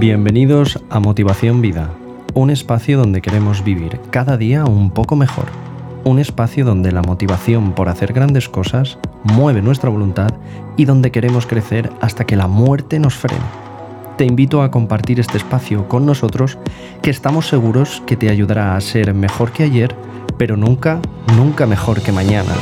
Bienvenidos a Motivación Vida, un espacio donde queremos vivir cada día un poco mejor. Un espacio donde la motivación por hacer grandes cosas mueve nuestra voluntad y donde queremos crecer hasta que la muerte nos frene. Te invito a compartir este espacio con nosotros que estamos seguros que te ayudará a ser mejor que ayer, pero nunca, nunca mejor que mañana.